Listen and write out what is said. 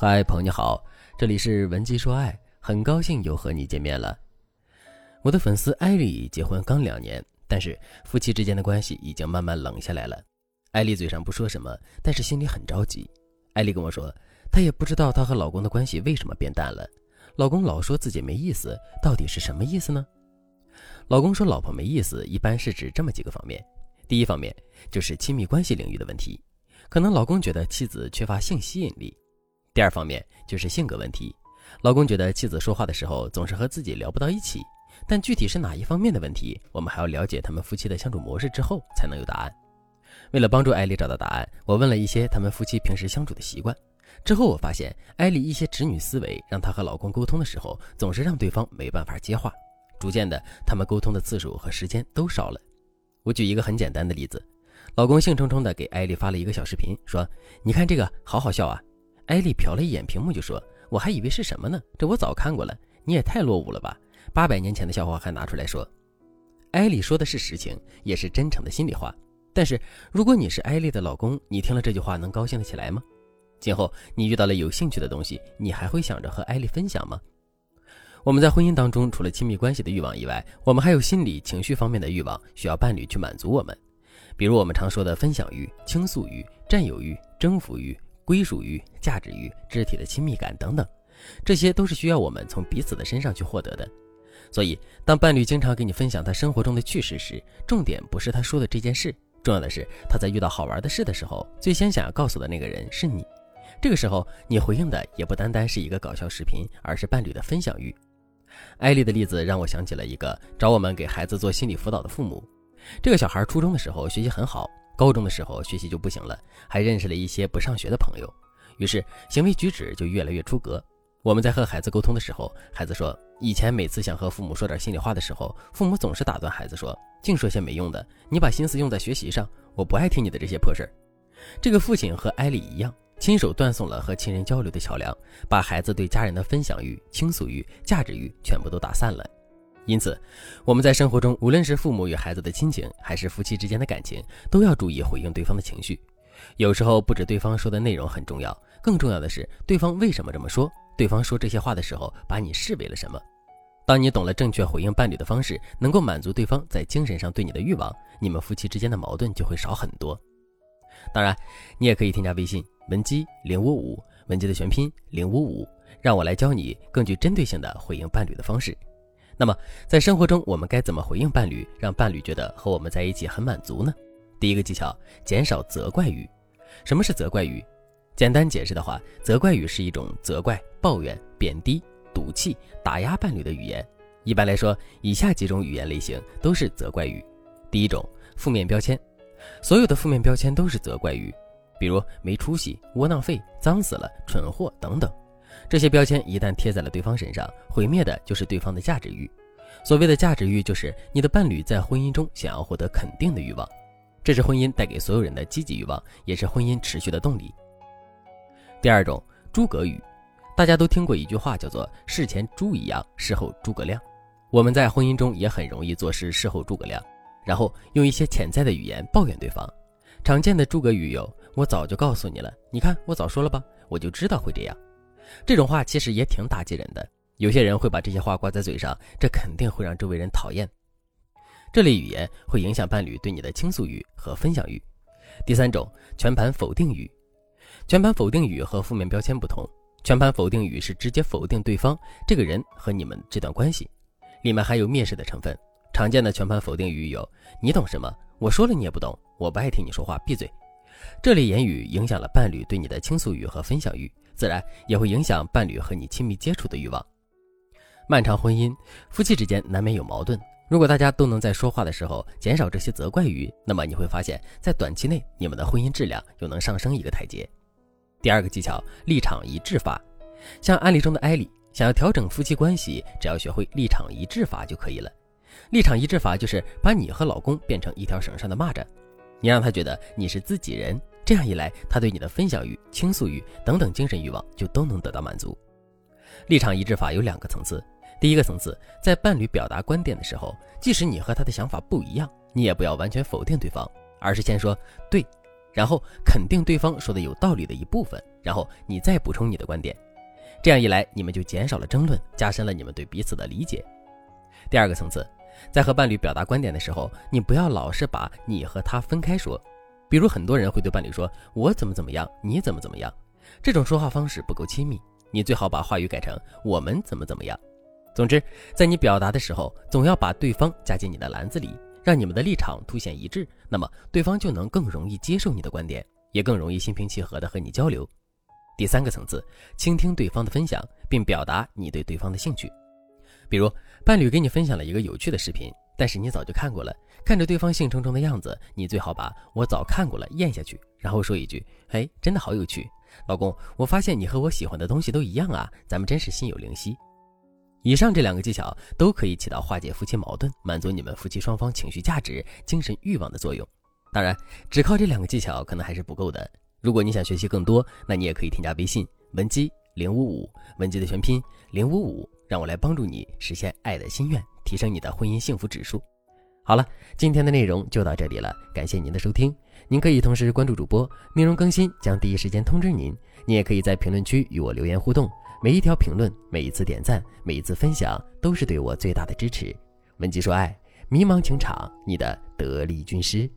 嗨，朋友你好，这里是文姬说爱，很高兴又和你见面了。我的粉丝艾丽结婚刚两年，但是夫妻之间的关系已经慢慢冷下来了。艾丽嘴上不说什么，但是心里很着急。艾丽跟我说，她也不知道她和老公的关系为什么变淡了。老公老说自己没意思，到底是什么意思呢？老公说老婆没意思，一般是指这么几个方面。第一方面就是亲密关系领域的问题，可能老公觉得妻子缺乏性吸引力。第二方面就是性格问题，老公觉得妻子说话的时候总是和自己聊不到一起，但具体是哪一方面的问题，我们还要了解他们夫妻的相处模式之后才能有答案。为了帮助艾丽找到答案，我问了一些他们夫妻平时相处的习惯，之后我发现艾丽一些直女思维让她和老公沟通的时候总是让对方没办法接话，逐渐的他们沟通的次数和时间都少了。我举一个很简单的例子，老公兴冲冲的给艾丽发了一个小视频，说：“你看这个好好笑啊。”艾丽瞟了一眼屏幕，就说：“我还以为是什么呢？这我早看过了。你也太落伍了吧！八百年前的笑话还拿出来说。”艾丽说的是实情，也是真诚的心里话。但是，如果你是艾丽的老公，你听了这句话能高兴得起来吗？今后你遇到了有兴趣的东西，你还会想着和艾丽分享吗？我们在婚姻当中，除了亲密关系的欲望以外，我们还有心理、情绪方面的欲望，需要伴侣去满足我们。比如我们常说的分享欲、倾诉欲、占有欲、征服欲。归属于价值于肢体的亲密感等等，这些都是需要我们从彼此的身上去获得的。所以，当伴侣经常给你分享他生活中的趣事时，重点不是他说的这件事，重要的是他在遇到好玩的事的时候，最先想要告诉的那个人是你。这个时候，你回应的也不单单是一个搞笑视频，而是伴侣的分享欲。艾丽的例子让我想起了一个找我们给孩子做心理辅导的父母。这个小孩初中的时候学习很好。高中的时候学习就不行了，还认识了一些不上学的朋友，于是行为举止就越来越出格。我们在和孩子沟通的时候，孩子说，以前每次想和父母说点心里话的时候，父母总是打断孩子说，净说些没用的，你把心思用在学习上，我不爱听你的这些破事儿。这个父亲和艾丽一样，亲手断送了和亲人交流的桥梁，把孩子对家人的分享欲、倾诉欲、价值欲全部都打散了。因此，我们在生活中，无论是父母与孩子的亲情，还是夫妻之间的感情，都要注意回应对方的情绪。有时候，不止对方说的内容很重要，更重要的是对方为什么这么说。对方说这些话的时候，把你视为了什么？当你懂了正确回应伴侣的方式，能够满足对方在精神上对你的欲望，你们夫妻之间的矛盾就会少很多。当然，你也可以添加微信文姬零五五，文姬的全拼零五五，让我来教你更具针对性的回应伴侣的方式。那么，在生活中，我们该怎么回应伴侣，让伴侣觉得和我们在一起很满足呢？第一个技巧，减少责怪语。什么是责怪语？简单解释的话，责怪语是一种责怪、抱怨、贬低、赌气、打压伴侣的语言。一般来说，以下几种语言类型都是责怪语。第一种，负面标签。所有的负面标签都是责怪语，比如没出息、窝囊废、脏死了、蠢货等等。这些标签一旦贴在了对方身上，毁灭的就是对方的价值欲。所谓的价值欲，就是你的伴侣在婚姻中想要获得肯定的欲望，这是婚姻带给所有人的积极欲望，也是婚姻持续的动力。第二种，诸葛语，大家都听过一句话，叫做“事前猪一样，事后诸葛亮”。我们在婚姻中也很容易做事事后诸葛亮，然后用一些潜在的语言抱怨对方。常见的诸葛语有：“我早就告诉你了，你看我早说了吧，我就知道会这样。”这种话其实也挺打击人的，有些人会把这些话挂在嘴上，这肯定会让周围人讨厌。这类语言会影响伴侣对你的倾诉欲和分享欲。第三种，全盘否定语。全盘否定语和负面标签不同，全盘否定语是直接否定对方这个人和你们这段关系，里面含有蔑视的成分。常见的全盘否定语有：你懂什么？我说了你也不懂，我不爱听你说话，闭嘴。这类言语影响了伴侣对你的倾诉欲和分享欲。自然也会影响伴侣和你亲密接触的欲望。漫长婚姻，夫妻之间难免有矛盾。如果大家都能在说话的时候减少这些责怪语，那么你会发现在短期内你们的婚姻质量又能上升一个台阶。第二个技巧，立场一致法。像案例中的艾丽，想要调整夫妻关系，只要学会立场一致法就可以了。立场一致法就是把你和老公变成一条绳上的蚂蚱，你让他觉得你是自己人。这样一来，他对你的分享欲、倾诉欲等等精神欲望就都能得到满足。立场一致法有两个层次，第一个层次，在伴侣表达观点的时候，即使你和他的想法不一样，你也不要完全否定对方，而是先说“对”，然后肯定对方说的有道理的一部分，然后你再补充你的观点。这样一来，你们就减少了争论，加深了你们对彼此的理解。第二个层次，在和伴侣表达观点的时候，你不要老是把你和他分开说。比如很多人会对伴侣说：“我怎么怎么样，你怎么怎么样。”这种说话方式不够亲密，你最好把话语改成“我们怎么怎么样”。总之，在你表达的时候，总要把对方加进你的篮子里，让你们的立场凸显一致，那么对方就能更容易接受你的观点，也更容易心平气和地和你交流。第三个层次，倾听对方的分享，并表达你对对方的兴趣。比如，伴侣给你分享了一个有趣的视频，但是你早就看过了。看着对方兴冲冲的样子，你最好把我早看过了咽下去，然后说一句：“哎，真的好有趣，老公，我发现你和我喜欢的东西都一样啊，咱们真是心有灵犀。”以上这两个技巧都可以起到化解夫妻矛盾、满足你们夫妻双方情绪价值、精神欲望的作用。当然，只靠这两个技巧可能还是不够的。如果你想学习更多，那你也可以添加微信文姬零五五，文姬的全拼零五五，让我来帮助你实现爱的心愿，提升你的婚姻幸福指数。好了，今天的内容就到这里了，感谢您的收听。您可以同时关注主播，内容更新将第一时间通知您。您也可以在评论区与我留言互动，每一条评论、每一次点赞、每一次分享，都是对我最大的支持。文姬说爱，迷茫情场，你的得力军师。